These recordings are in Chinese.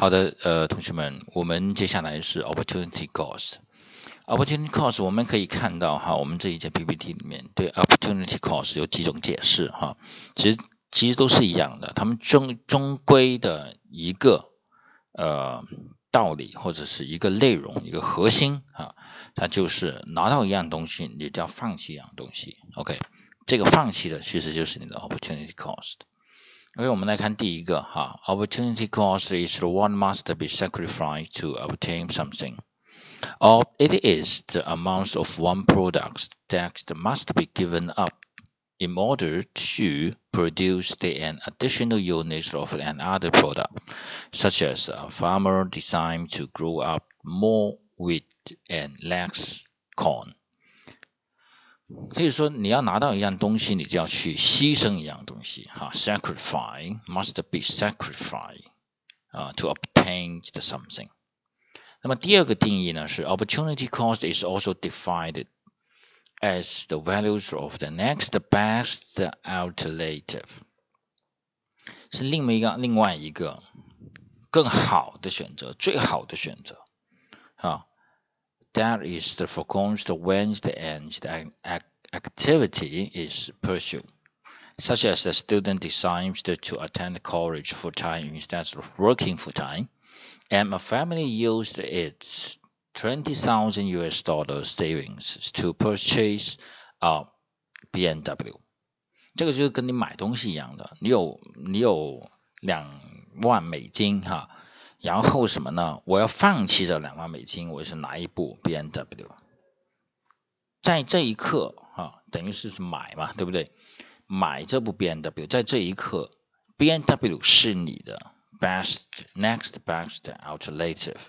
好的，呃，同学们，我们接下来是 opportunity cost。opportunity cost 我们可以看到哈，我们这一节 PPT 里面对 opportunity cost 有几种解释哈，其实其实都是一样的，他们终终归的一个呃道理或者是一个内容一个核心啊，它就是拿到一样东西，你就要放弃一样东西。OK，这个放弃的其实就是你的 opportunity cost。OK，我们来看第一个哈，opportunity cost is one must be sacrificed to obtain something, or it is the amount of one product that must be given up in order to produce the an additional units of another product, such as a farmer designed to grow up more wheat and less corn. 可以说，你要拿到一样东西，你就要去牺牲一样东西，哈，sacrifice must be sacrifice 啊，to obtain the something。那么第二个定义呢是，opportunity cost is also defined as the values of the next best alternative，是另外一个另外一个更好的选择，最好的选择，啊。 that is the foregoing when the end the activity is pursued, such as the student decides to attend college full time instead of working full time, and a family used its 20,000 US dollars savings to purchase a BMW。这个就是跟你买东西一样的，你有你有两万美金哈。 然后什么呢？我要放弃这两万美金，我是拿一部 B N W。在这一刻，哈，等于是买嘛，对不对？买这部 B N W，在这一刻，B N W 是你的 best next best alternative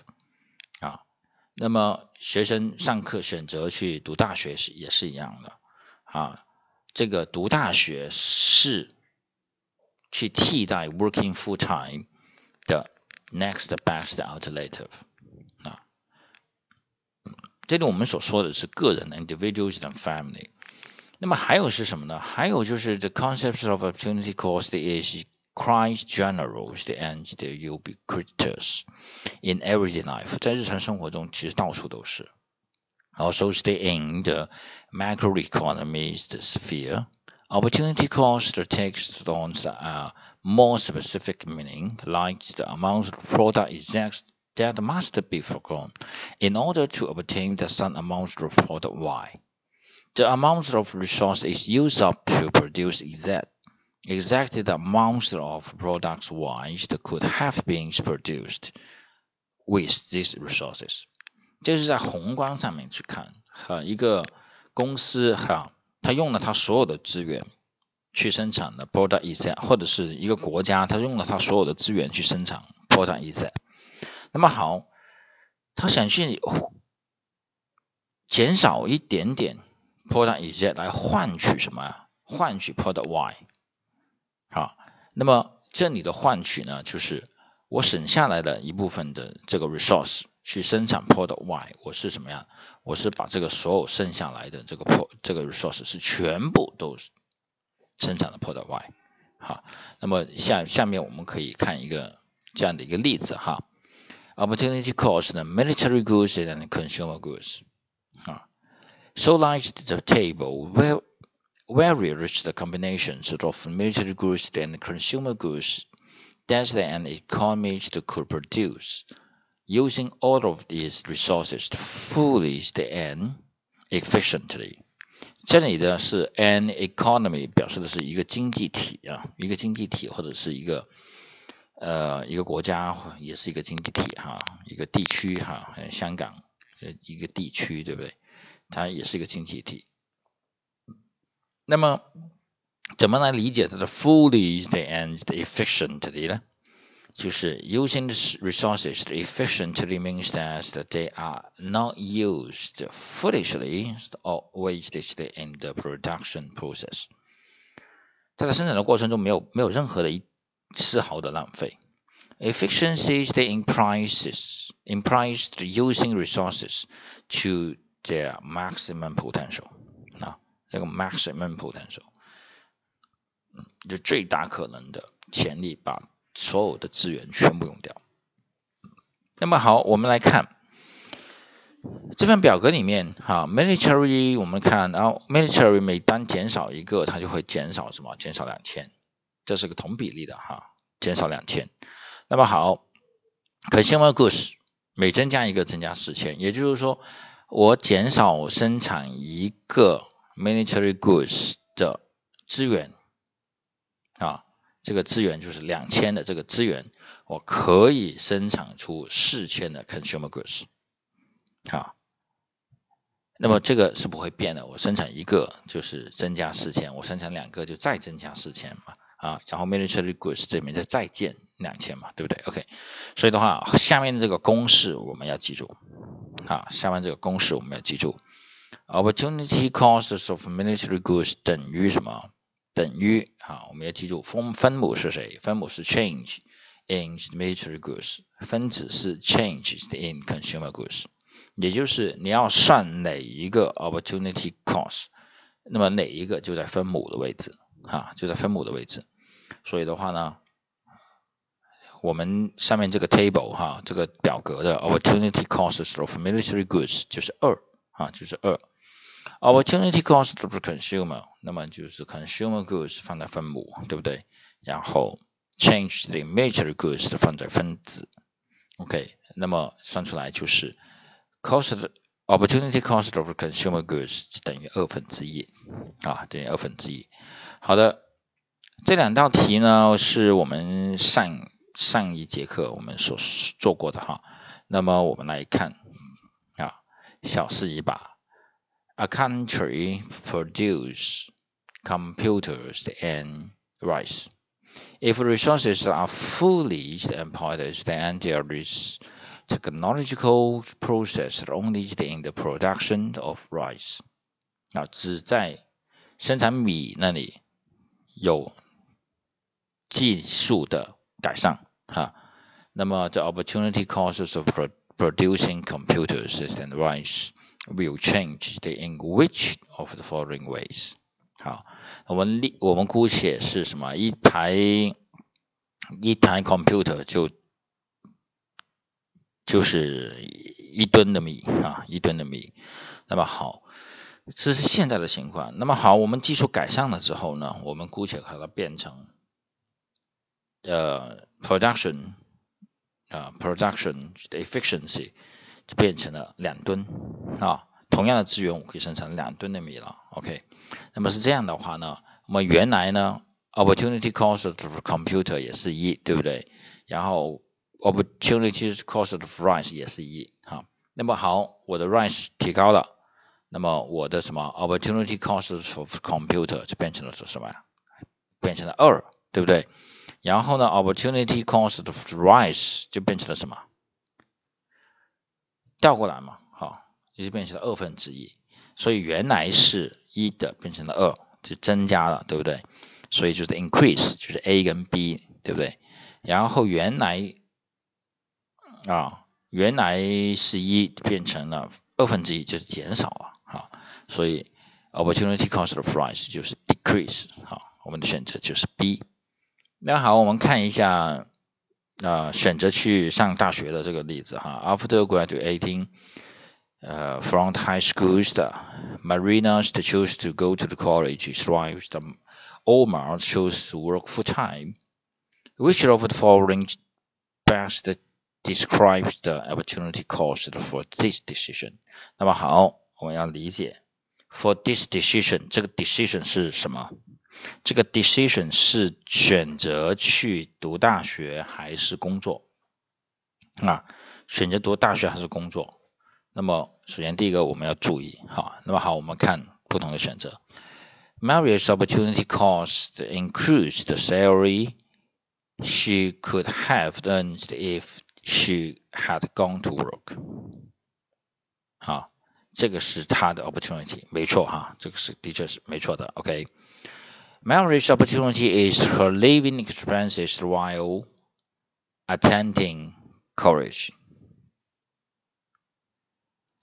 啊。那么学生上课选择去读大学是也是一样的啊。这个读大学是去替代 working full time 的。Next best alternative 啊，这里我们所说的是个人 individuals and family。那么还有是什么呢？还有就是 the concept of opportunity cost is quite general and the ubiquitous in everyday life，在日常生活中其实到处都是。Also stay in the macroeconomy sphere. Opportunity cost takes on a more specific meaning, like the amount of product exact that must be forgone in order to obtain the same amount of product Y. The amount of resource is used up to produce exact exactly the amount of products Y that could have been produced with these resources。这是在宏观上面去看，哈，一个公司哈。 他用了他所有的资源去生产的 product e z 或者是一个国家，他用了他所有的资源去生产 product e z 那么好，他想去减少一点点 product e z 来换取什么呀？换取 product y。好，那么这里的换取呢，就是我省下来的一部分的这个 resource。去生产 Port Y，我是什么样？我是把这个所有剩下来的这个 pro 这个 resource 是全部都生产的 Port Y。好，那么下下面我们可以看一个这样的一个例子哈。Opportunity cost 呢，military goods and consumer goods。啊，so like the table where where reach the combinations of military goods and consumer goods that an economy could produce。Using all of these resources to fully and efficiently。这里的是 an economy，表示的是一个经济体啊，一个经济体或者是一个呃一个国家，也是一个经济体哈，一个地区哈，香港呃一个地区对不对？它也是一个经济体。那么怎么来理解它的 fully and efficiently 呢？就是 using the resources efficiently means that they are not used foolishly or wastedly in the production process。在它生产的过程中，没有没有任何的一丝毫的浪费。Efficiency implies implies using resources to their maximum potential。啊，这个 maximum potential，嗯，就最大可能的潜力把。 所有的资源全部用掉。那么好，我们来看这份表格里面，哈，military 我们看，然后 military 每单减少一个，它就会减少什么？减少两千，这是个同比例的哈，减少两千。那么好，consumer goods 每增加一个，增加四千，也就是说，我减少生产一个 military goods 的资源啊。这个资源就是两千的这个资源，我可以生产出四千的 consumer goods，好，那么这个是不会变的。我生产一个就是增加四千，我生产两个就再增加四千嘛，啊，然后 military goods 这边再再建两千嘛，对不对？OK，所以的话，下面这个公式我们要记住，啊，下面这个公式我们要记住，opportunity cost of military goods 等于什么？等于好，我们要记住分分母是谁？分母是 change in military goods，分子是 changes in consumer goods，也就是你要算哪一个 opportunity cost，那么哪一个就在分母的位置，哈，就在分母的位置。所以的话呢，我们上面这个 table 哈，这个表格的 opportunity costs of military goods 就是二，啊，就是二。Opportunity cost of consumer，那么就是 consumer goods 放在分母，对不对？然后 change the military goods 放在分子，OK，那么算出来就是 cost opportunity cost of consumer goods 等于二分之一啊，等于二分之一。好的，这两道题呢是我们上上一节课我们所做过的哈。那么我们来看啊，小试一把。a country produce computers and rice. If resources are fully employed, then there is technological process only in the production of rice. 啊，只在生产米那里有技术的改善哈。那么，the opportunity costs of producing computers and rice will change the in which of the following ways？好，我们例我们姑且是什么？一台一台 computer 就就是一吨的米啊，一吨的米。那么好，这是现在的情况。那么好，我们技术改善了之后呢，我们姑且把它变成呃 production 啊 production 的 efficiency。就变成了两吨啊，同样的资源我可以生产两吨的米了。OK，那么是这样的话呢，我们原来呢，opportunity cost of computer 也是一，对不对？然后 opportunity cost of rice 也是一，哈。那么好，我的 rice 提高了，那么我的什么 opportunity cost of computer 就变成了是什么呀？变成了二，对不对？然后呢，opportunity cost of rice 就变成了什么？调过来嘛，好，也就变成了二分之一，所以原来是一的变成了二，就增加了，对不对？所以就是 increase，就是 A 跟 B，对不对？然后原来啊，原来是一变成了二分之一，就是减少了，好，所以 opportunity cost of price 就是 decrease，好，我们的选择就是 B。那好，我们看一下。呃，选择去上大学的这个例子哈，After graduating, uh, from high schools, the Marinas choose to go to the college, while the Omar chose to work full time. Which of the following best describes the opportunity cost for this decision？那么好，我们要理解 for this decision 这个 decision 是什么？ 这个 decision 是选择去读大学还是工作啊？选择读大学还是工作？那么首先第一个我们要注意哈。那么好，我们看不同的选择。Mary's opportunity cost increased the salary she could have earned if she had gone to work。好，这个是她的 opportunity，没错哈，这个是的确是没错的。OK。Marriage opportunity is her living expenses while attending college.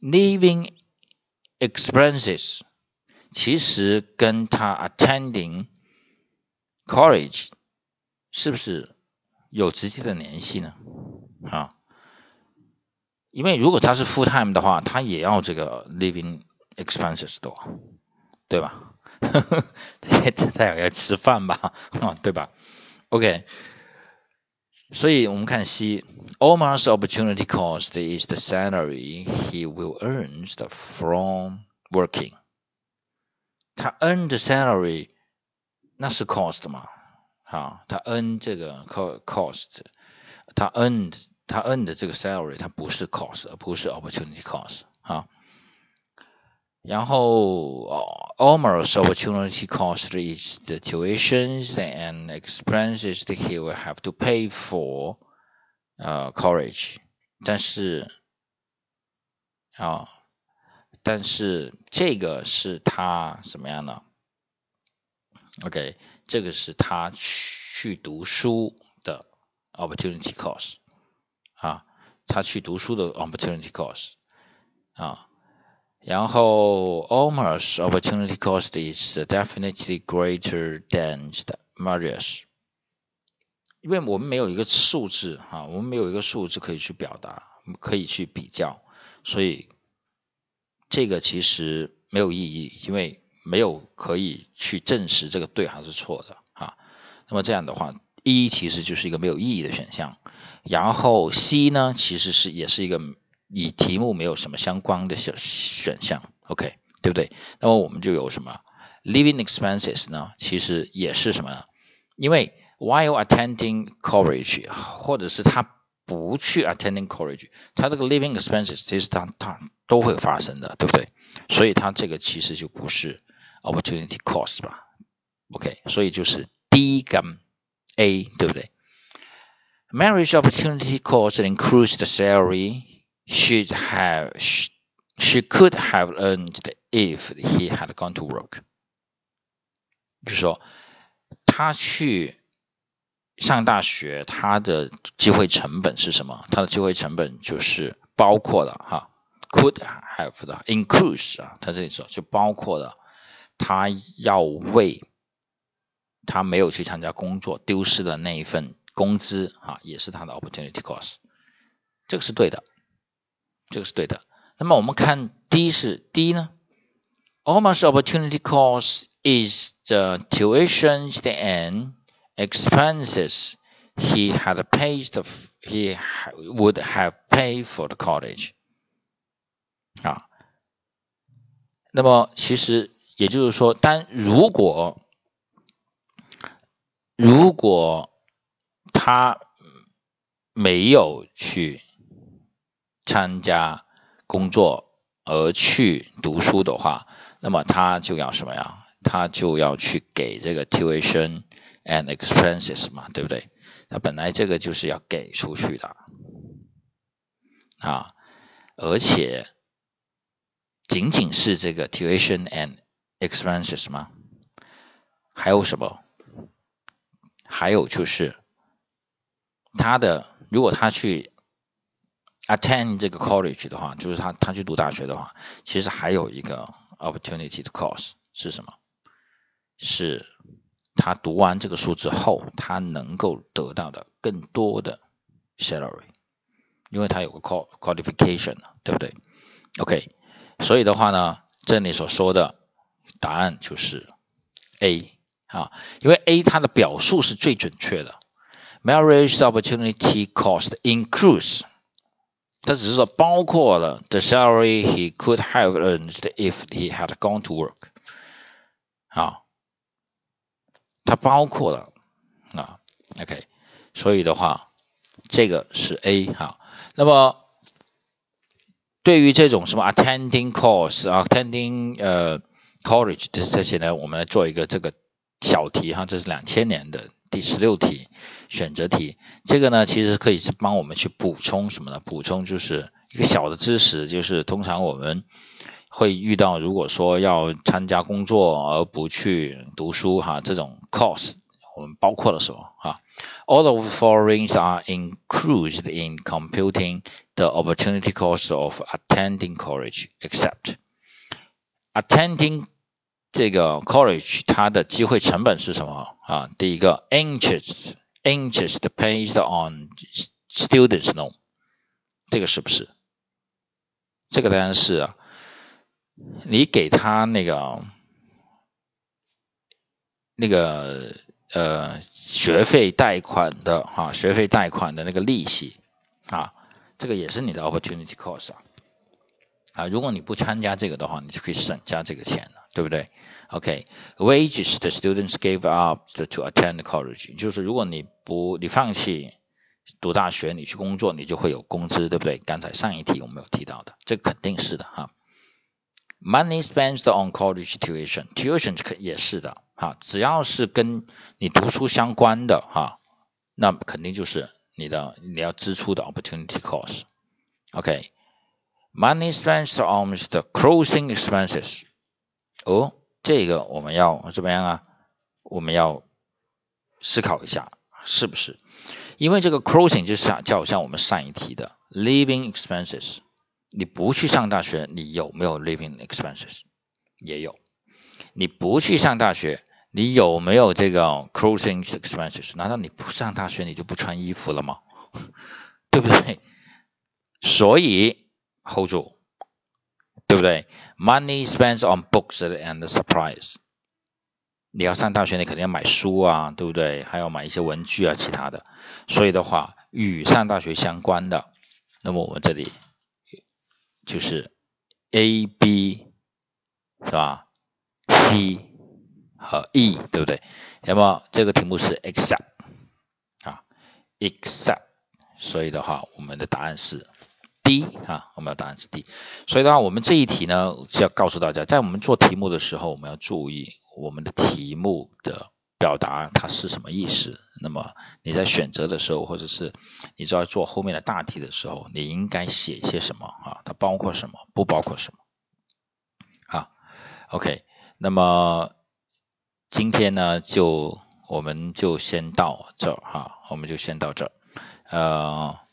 Living expenses 其实跟她 attending college 是不是有直接的联系呢？啊， 因为如果他是 full time 的话，他也要这个 living expenses 多，对吧？ 他也要吃饭吧，啊，对吧？OK，所以我们看 C，Omar's opportunity cost is the salary he will earn from working。他 earn the salary，那是 cost 嘛？啊，他 earn 这个 cost，他 earn 他 earn 的这个 salary，它不是 cost，而不是 opportunity cost 啊。 然后，Omar's opportunity cost is the tuitions and expenses that he will have to pay for 呃 college。但是啊。但是这个是他什么样的？OK，这个是他去读书的 opportunity cost 啊，他去读书的 opportunity cost 啊。 然后 Omar's opportunity cost is definitely greater than Marius，因为我们没有一个数字啊，我们没有一个数字可以去表达，可以去比较，所以。这个其实没有意义，因为没有可以去证实这个对还是错的啊。那么这样的话，一其实就是一个没有意义的选项。然后 C 呢，其实是也是一个与题目没有什么相关的选选项。OK，对不对？那么我们就有什么 living expenses 呢？其实也是什么？因为 while attending college，或者是他。不去 attending college，他这个 living expenses 其实他他都会发生的，对不对？所以他这个其实就不是 opportunity cost 吧？OK，所以就是 D 跟 A，对不对？Marriage opportunity cost includes the salary she have she, could have earned if he had gone to work，就是说他去。上大学，他的机会成本是什么？他的机会成本就是包括了哈，could have 的，include 啊，它这里说就包括了他要为他没有去参加工作丢失的那一份工资啊，也是他的 opportunity cost，这个是对的，这个是对的。那么我们看第一是第一呢，almost opportunity cost is the tuition and expenses he had paid he would have paid for the college 啊，那么其实也就是说，但如果如果他没有去 参加工作而去读书的话，那么他就要什么呀？他就要去给这个 tuition。and expenses 嘛，对不对？他本来这个就是要给出去的啊，而且仅仅是这个 tuition and expenses 吗？还有什么？还有就是他的，如果他去 attend 这个 college 的话，就是他他去读大学的话，其实还有一个 opportunity to cost 是什么？是。他读完这个书之后，他能够得到的更多的 salary，因为他有个 qualification，对不对？OK，所以的话呢，这里所说的答案就是 A 啊，因为 A 它的表述是最准确的。Marriage opportunity cost includes，它只是说包括了 the salary he could have earned if he had gone to work，啊。它包括了啊，OK，所以的话，这个是 A 哈。那么对于这种什么 attending course 啊，attending 呃 college 这这些呢，我们来做一个这个小题哈，这是两千年的第十六题选择题。这个呢，其实可以帮我们去补充什么呢？补充就是一个小的知识，就是通常我们。会遇到，如果说要参加工作而不去读书，哈，这种 cost 我们包括了什么？哈，all of the following are included in computing the opportunity cost of attending college, except attending 这个 college 它的机会成本是什么？啊，第一个 interest interest paid on students loan，这个是不是？这个当然是啊，你给他那个那个呃学费贷款的哈，学费贷款的那个利息啊，这个也是你的 opportunity cost 啊。啊，如果你不参加这个的话，你就可以省下这个钱了，对不对？OK，wages the students gave up to attend college，就是如果你不你放弃读大学，你去工作，你就会有工资，对不对？刚才上一题我们有提到的，这肯定是的哈。Money spent on college tuition，tuition 也是的哈，只要是跟你读书相关的哈，那肯定就是你的你要支出的 opportunity cost。OK。Money spent on the closing expenses。哦，这个我们要怎么样啊？我们要思考一下，是不是？因为这个 closing 就是就好像我们上一题的 living expenses。你不去上大学，你有没有 living expenses？也有。你不去上大学，你有没有这个 closing expenses？难道你不上大学你就不穿衣服了吗？对不对？所以。Hold 住，对不对？Money spends on books and supplies。你要上大学，你肯定要买书啊，对不对？还要买一些文具啊，其他的。所以的话，与上大学相关的，那么我们这里就是 A、B 是吧？C 和 E 对不对？那么这个题目是 except 啊，except。所以的话，我们的答案是。D 啊，我们的答案是 D，所以的话，我们这一题呢是要告诉大家，在我们做题目的时候，我们要注意我们的题目的表达它是什么意思。那么你在选择的时候，或者是你知道做后面的大题的时候，你应该写些什么啊？它包括什么？不包括什么？啊，OK，那么今天呢，就我们就先到这儿哈，我们就先到这儿，呃。